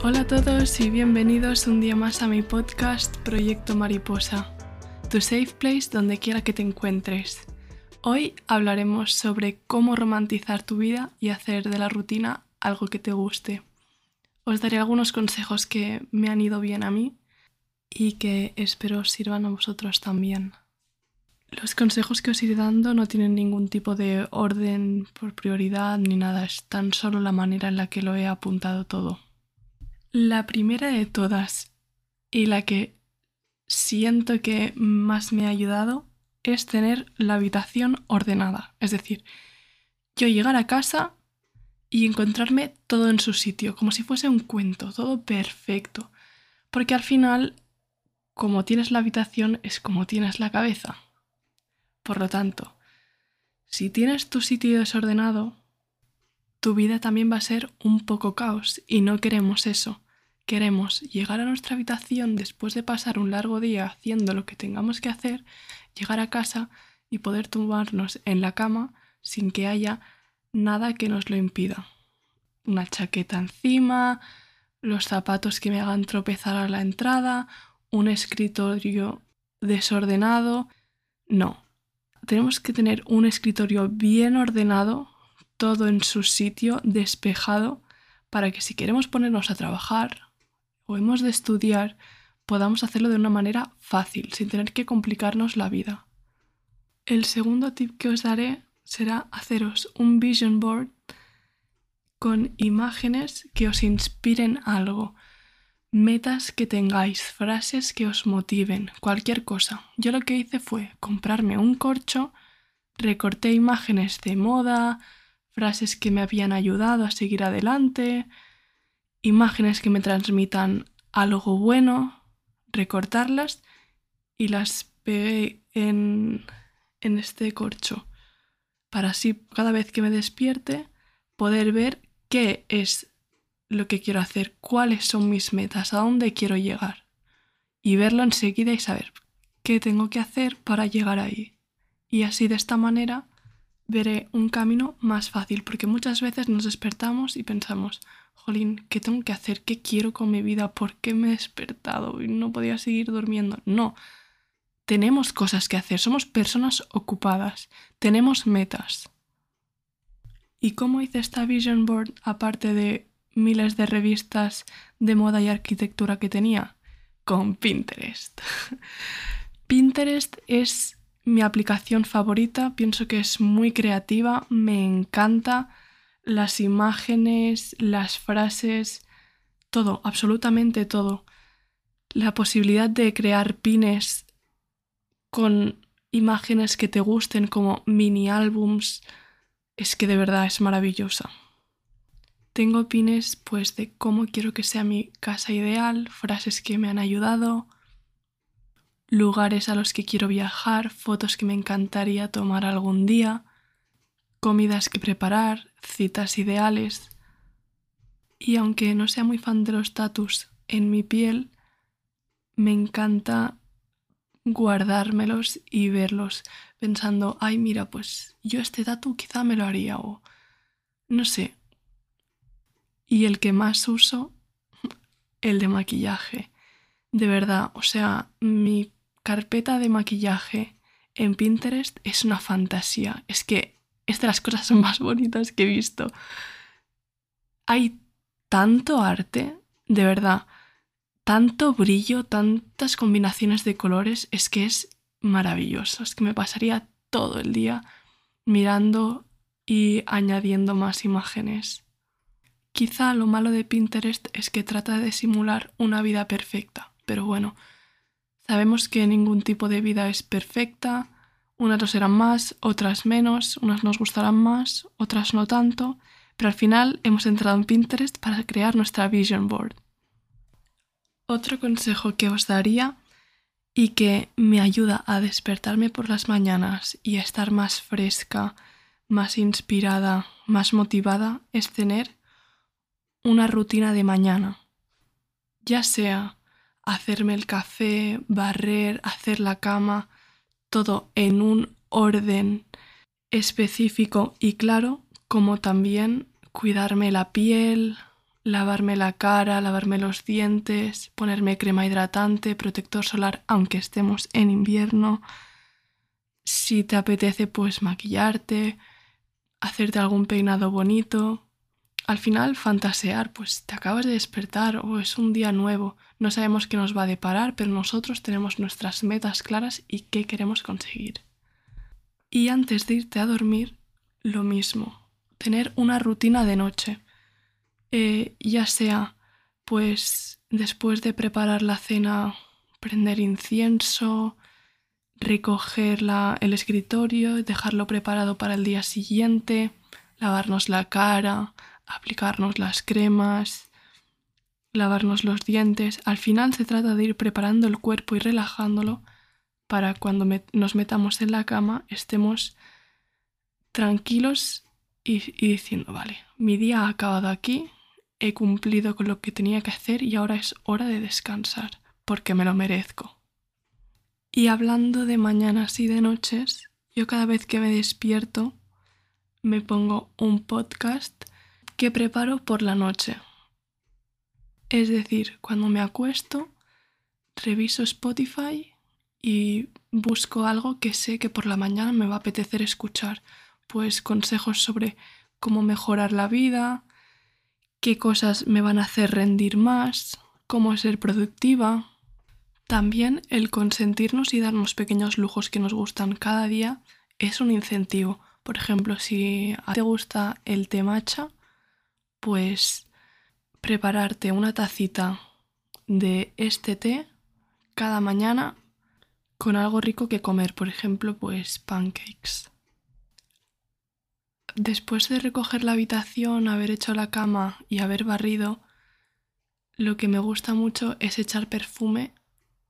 Hola a todos y bienvenidos un día más a mi podcast Proyecto Mariposa, tu safe place donde quiera que te encuentres. Hoy hablaremos sobre cómo romantizar tu vida y hacer de la rutina algo que te guste. Os daré algunos consejos que me han ido bien a mí y que espero sirvan a vosotros también. Los consejos que os iré dando no tienen ningún tipo de orden por prioridad ni nada, es tan solo la manera en la que lo he apuntado todo. La primera de todas y la que siento que más me ha ayudado es tener la habitación ordenada. Es decir, yo llegar a casa y encontrarme todo en su sitio, como si fuese un cuento, todo perfecto. Porque al final, como tienes la habitación, es como tienes la cabeza. Por lo tanto, si tienes tu sitio desordenado, tu vida también va a ser un poco caos y no queremos eso. Queremos llegar a nuestra habitación después de pasar un largo día haciendo lo que tengamos que hacer, llegar a casa y poder tumbarnos en la cama sin que haya nada que nos lo impida. Una chaqueta encima, los zapatos que me hagan tropezar a la entrada, un escritorio desordenado. No, tenemos que tener un escritorio bien ordenado, todo en su sitio, despejado, para que si queremos ponernos a trabajar o hemos de estudiar, podamos hacerlo de una manera fácil, sin tener que complicarnos la vida. El segundo tip que os daré será haceros un vision board con imágenes que os inspiren algo, metas que tengáis, frases que os motiven, cualquier cosa. Yo lo que hice fue comprarme un corcho, recorté imágenes de moda, frases que me habían ayudado a seguir adelante, imágenes que me transmitan algo bueno, recortarlas y las pegué en, en este corcho para así cada vez que me despierte poder ver qué es lo que quiero hacer, cuáles son mis metas, a dónde quiero llegar. Y verlo enseguida y saber qué tengo que hacer para llegar ahí. Y así de esta manera veré un camino más fácil, porque muchas veces nos despertamos y pensamos, jolín, ¿qué tengo que hacer? ¿Qué quiero con mi vida? ¿Por qué me he despertado y no podía seguir durmiendo? No, tenemos cosas que hacer, somos personas ocupadas, tenemos metas. ¿Y cómo hice esta vision board aparte de miles de revistas de moda y arquitectura que tenía? Con Pinterest. Pinterest es mi aplicación favorita, pienso que es muy creativa, me encanta las imágenes, las frases, todo, absolutamente todo. La posibilidad de crear pines con imágenes que te gusten como mini álbums, es que de verdad es maravillosa. Tengo pines pues de cómo quiero que sea mi casa ideal, frases que me han ayudado, lugares a los que quiero viajar, fotos que me encantaría tomar algún día, comidas que preparar, citas ideales. Y aunque no sea muy fan de los tatus en mi piel, me encanta guardármelos y verlos pensando, ay, mira, pues yo este tatu quizá me lo haría o no sé. Y el que más uso, el de maquillaje. De verdad, o sea, mi carpeta de maquillaje en Pinterest es una fantasía. Es que es de las cosas más bonitas que he visto. Hay tanto arte, de verdad tanto brillo, tantas combinaciones de colores, es que es maravilloso. Es que me pasaría todo el día mirando y añadiendo más imágenes. Quizá lo malo de Pinterest es que trata de simular una vida perfecta, pero bueno, sabemos que ningún tipo de vida es perfecta, unas lo serán más, otras menos, unas nos gustarán más, otras no tanto, pero al final hemos entrado en Pinterest para crear nuestra vision board. Otro consejo que os daría y que me ayuda a despertarme por las mañanas y a estar más fresca, más inspirada, más motivada es tener una rutina de mañana. Ya sea hacerme el café, barrer, hacer la cama, todo en un orden específico y claro, como también cuidarme la piel, lavarme la cara, lavarme los dientes, ponerme crema hidratante, protector solar, aunque estemos en invierno. Si te apetece, pues maquillarte, hacerte algún peinado bonito. Al final, fantasear, pues te acabas de despertar o es un día nuevo. No sabemos qué nos va a deparar, pero nosotros tenemos nuestras metas claras y qué queremos conseguir. Y antes de irte a dormir, lo mismo, tener una rutina de noche eh, ya sea pues después de preparar la cena prender incienso, recoger el escritorio, dejarlo preparado para el día siguiente, lavarnos la cara, aplicarnos las cremas, lavarnos los dientes. Al final se trata de ir preparando el cuerpo y relajándolo para cuando nos metamos en la cama estemos tranquilos y diciendo, vale, mi día ha acabado aquí, he cumplido con lo que tenía que hacer y ahora es hora de descansar, porque me lo merezco. Y hablando de mañanas y de noches, yo cada vez que me despierto me pongo un podcast que preparo por la noche. Es decir, cuando me acuesto, reviso Spotify y busco algo que sé que por la mañana me va a apetecer escuchar, pues consejos sobre cómo mejorar la vida, qué cosas me van a hacer rendir más, cómo ser productiva. También el consentirnos y darnos pequeños lujos que nos gustan cada día es un incentivo. Por ejemplo, si te gusta el té matcha, pues prepararte una tacita de este té cada mañana con algo rico que comer, por ejemplo, pues pancakes. Después de recoger la habitación, haber hecho la cama y haber barrido, lo que me gusta mucho es echar perfume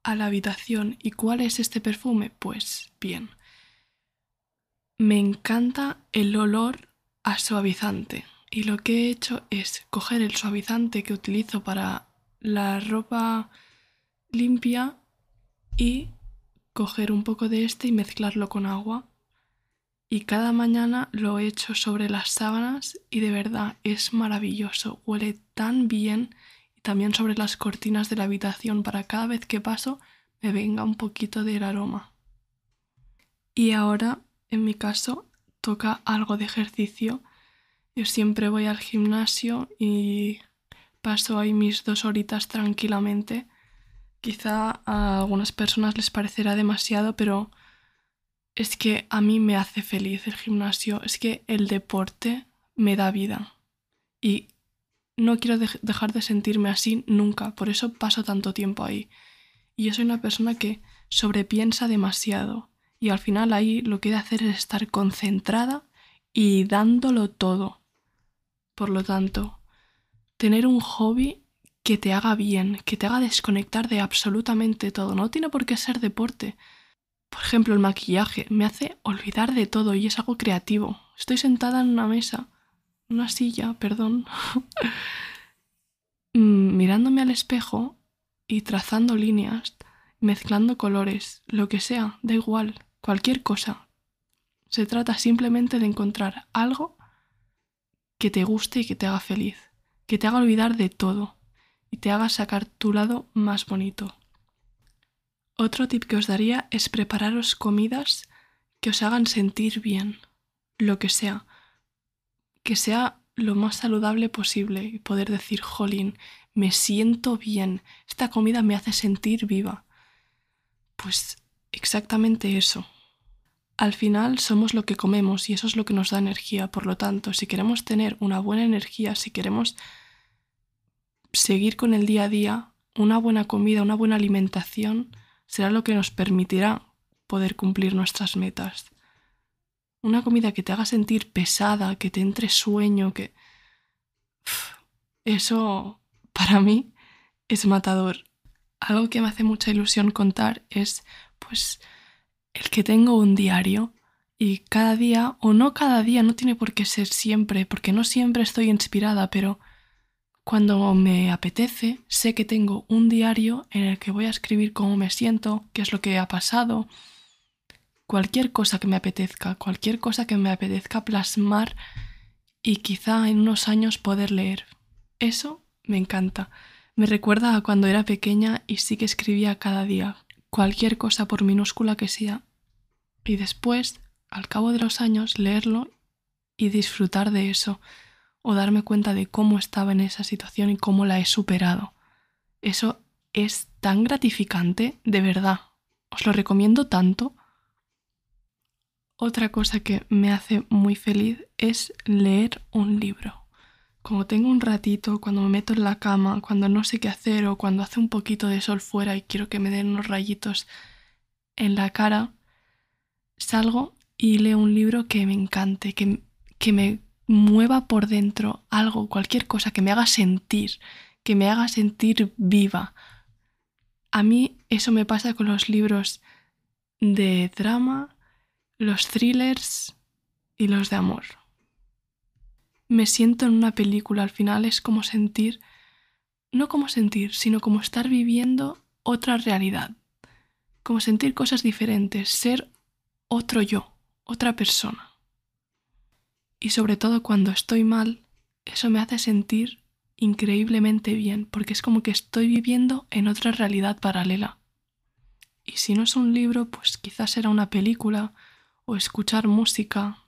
a la habitación. ¿Y cuál es este perfume? Pues bien. Me encanta el olor a suavizante. Y lo que he hecho es coger el suavizante que utilizo para la ropa limpia y coger un poco de este y mezclarlo con agua y cada mañana lo echo sobre las sábanas y de verdad es maravilloso, huele tan bien y también sobre las cortinas de la habitación para cada vez que paso me venga un poquito del aroma. Y ahora, en mi caso, toca algo de ejercicio. Yo siempre voy al gimnasio y paso ahí mis dos horitas tranquilamente. Quizá a algunas personas les parecerá demasiado, pero es que a mí me hace feliz el gimnasio, es que el deporte me da vida. Y no quiero dejar de sentirme así nunca, por eso paso tanto tiempo ahí. Y yo soy una persona que sobrepiensa demasiado y al final ahí lo que he de hacer es estar concentrada y dándolo todo. Por lo tanto, tener un hobby que te haga bien, que te haga desconectar de absolutamente todo. No tiene por qué ser deporte. Por ejemplo, el maquillaje me hace olvidar de todo y es algo creativo. Estoy sentada en una mesa, una silla, perdón, mm, mirándome al espejo y trazando líneas, mezclando colores, lo que sea, da igual, cualquier cosa. Se trata simplemente de encontrar algo que te guste y que te haga feliz, que te haga olvidar de todo y te haga sacar tu lado más bonito. Otro tip que os daría es prepararos comidas que os hagan sentir bien, lo que sea, que sea lo más saludable posible y poder decir, jolín, me siento bien, esta comida me hace sentir viva. Pues exactamente eso. Al final somos lo que comemos y eso es lo que nos da energía, por lo tanto, si queremos tener una buena energía, si queremos seguir con el día a día, una buena comida, una buena alimentación, será lo que nos permitirá poder cumplir nuestras metas. Una comida que te haga sentir pesada, que te entre sueño, que... Eso, para mí, es matador. Algo que me hace mucha ilusión contar es, pues, el que tengo un diario y cada día, o no cada día, no tiene por qué ser siempre, porque no siempre estoy inspirada, pero cuando me apetece, sé que tengo un diario en el que voy a escribir cómo me siento, qué es lo que ha pasado, cualquier cosa que me apetezca, cualquier cosa que me apetezca plasmar y quizá en unos años poder leer. Eso me encanta. Me recuerda a cuando era pequeña y sí que escribía cada día, cualquier cosa por minúscula que sea. Y después, al cabo de los años, leerlo y disfrutar de eso, o darme cuenta de cómo estaba en esa situación y cómo la he superado. Eso es tan gratificante, de verdad. Os lo recomiendo tanto. Otra cosa que me hace muy feliz es leer un libro. Como tengo un ratito, cuando me meto en la cama, cuando no sé qué hacer o cuando hace un poquito de sol fuera y quiero que me den unos rayitos en la cara, salgo y leo un libro que me encante, que, que me mueva por dentro algo, cualquier cosa que me haga sentir, que me haga sentir viva. A mí eso me pasa con los libros de drama, los thrillers y los de amor. Me siento en una película, al final es como sentir, no como sentir, sino como estar viviendo otra realidad, como sentir cosas diferentes, ser otro yo, otra persona. Y sobre todo cuando estoy mal, eso me hace sentir increíblemente bien, porque es como que estoy viviendo en otra realidad paralela. Y si no es un libro, pues quizás será una película o escuchar música,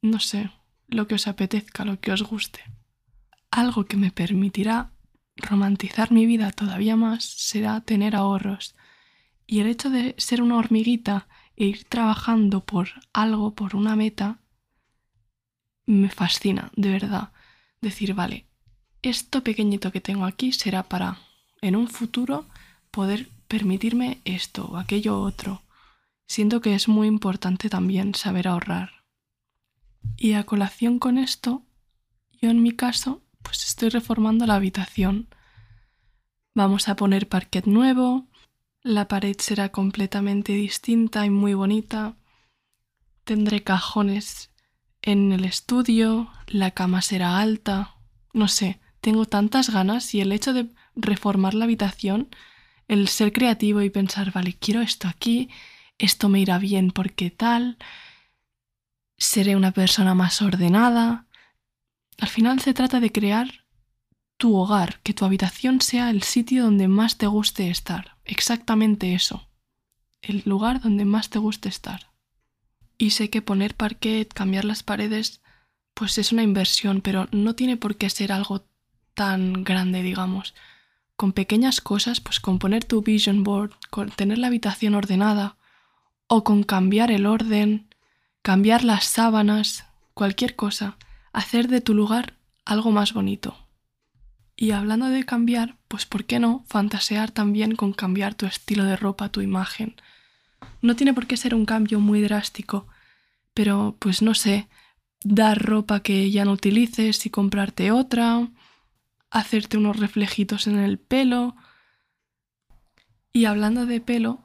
no sé, lo que os apetezca, lo que os guste. Algo que me permitirá romantizar mi vida todavía más será tener ahorros. Y el hecho de ser una hormiguita e ir trabajando por algo, por una meta, me fascina, de verdad. Decir, vale, esto pequeñito que tengo aquí será para en un futuro poder permitirme esto o aquello otro. Siento que es muy importante también saber ahorrar. Y a colación con esto, yo en mi caso, pues estoy reformando la habitación. Vamos a poner parquet nuevo, la pared será completamente distinta y muy bonita. Tendré cajones en el estudio, la cama será alta, no sé, tengo tantas ganas y el hecho de reformar la habitación, el ser creativo y pensar, vale, quiero esto aquí, esto me irá bien porque tal, seré una persona más ordenada. Al final se trata de crear tu hogar, que tu habitación sea el sitio donde más te guste estar. Exactamente eso. El lugar donde más te guste estar. Y sé que poner parquet, cambiar las paredes, pues es una inversión, pero no tiene por qué ser algo tan grande, digamos. Con pequeñas cosas, pues con poner tu vision board, con tener la habitación ordenada, o con cambiar el orden, cambiar las sábanas, cualquier cosa, hacer de tu lugar algo más bonito. Y hablando de cambiar, pues ¿por qué no fantasear también con cambiar tu estilo de ropa, tu imagen? No tiene por qué ser un cambio muy drástico, pero pues no sé, dar ropa que ya no utilices y comprarte otra, hacerte unos reflejitos en el pelo. Y hablando de pelo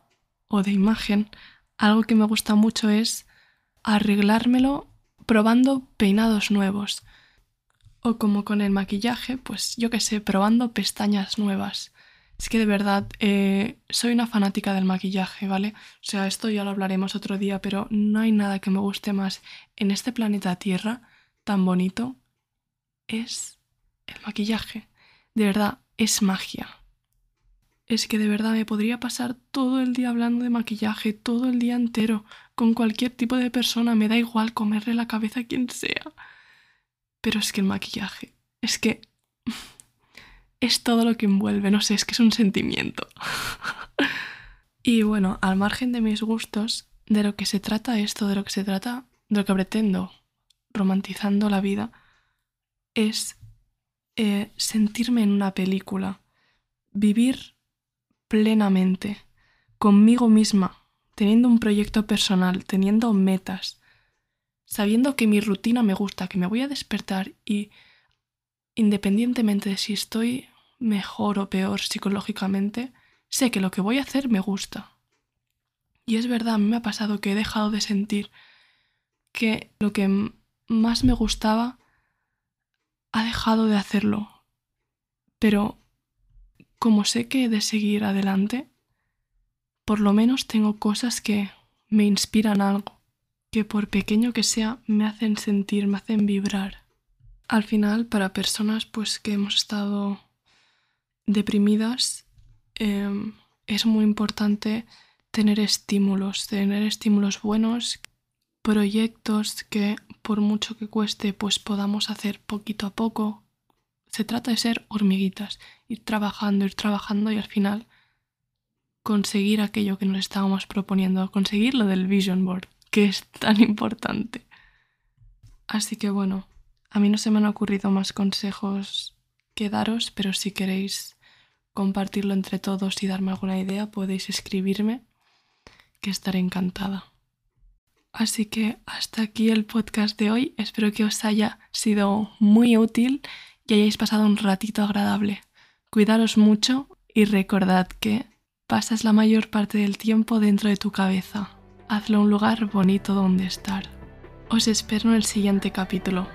o de imagen, algo que me gusta mucho es arreglármelo probando peinados nuevos. O como con el maquillaje, pues yo qué sé, probando pestañas nuevas. Es que de verdad eh, soy una fanática del maquillaje, ¿vale? O sea, esto ya lo hablaremos otro día, pero no hay nada que me guste más en este planeta Tierra tan bonito. Es el maquillaje. De verdad, es magia. Es que de verdad me podría pasar todo el día hablando de maquillaje, todo el día entero, con cualquier tipo de persona, me da igual comerle la cabeza a quien sea. Pero es que el maquillaje, es que es todo lo que envuelve, no sé, es que es un sentimiento. y bueno, al margen de mis gustos, de lo que se trata esto, de lo que se trata, de lo que pretendo, romantizando la vida, es eh, sentirme en una película, vivir plenamente, conmigo misma, teniendo un proyecto personal, teniendo metas, sabiendo que mi rutina me gusta, que me voy a despertar y independientemente de si estoy mejor o peor psicológicamente, sé que lo que voy a hacer me gusta. Y es verdad, a mí me ha pasado que he dejado de sentir que lo que más me gustaba ha dejado de hacerlo. Pero como sé que he de seguir adelante, por lo menos tengo cosas que me inspiran algo, que por pequeño que sea me hacen sentir, me hacen vibrar. Al final, para personas pues que hemos estado deprimidas, em, es muy importante tener estímulos, tener estímulos buenos, proyectos que por mucho que cueste pues podamos hacer poquito a poco. Se trata de ser hormiguitas, ir trabajando, ir trabajando y al final conseguir aquello que nos estábamos proponiendo, conseguir lo del vision board, que es tan importante. Así que bueno, a mí no se me han ocurrido más consejos que daros, pero si queréis compartirlo entre todos y darme alguna idea, podéis escribirme, que estaré encantada. Así que hasta aquí el podcast de hoy. Espero que os haya sido muy útil y hayáis pasado un ratito agradable. Cuidaros mucho y recordad que pasas la mayor parte del tiempo dentro de tu cabeza. Hazlo un lugar bonito donde estar. Os espero en el siguiente capítulo.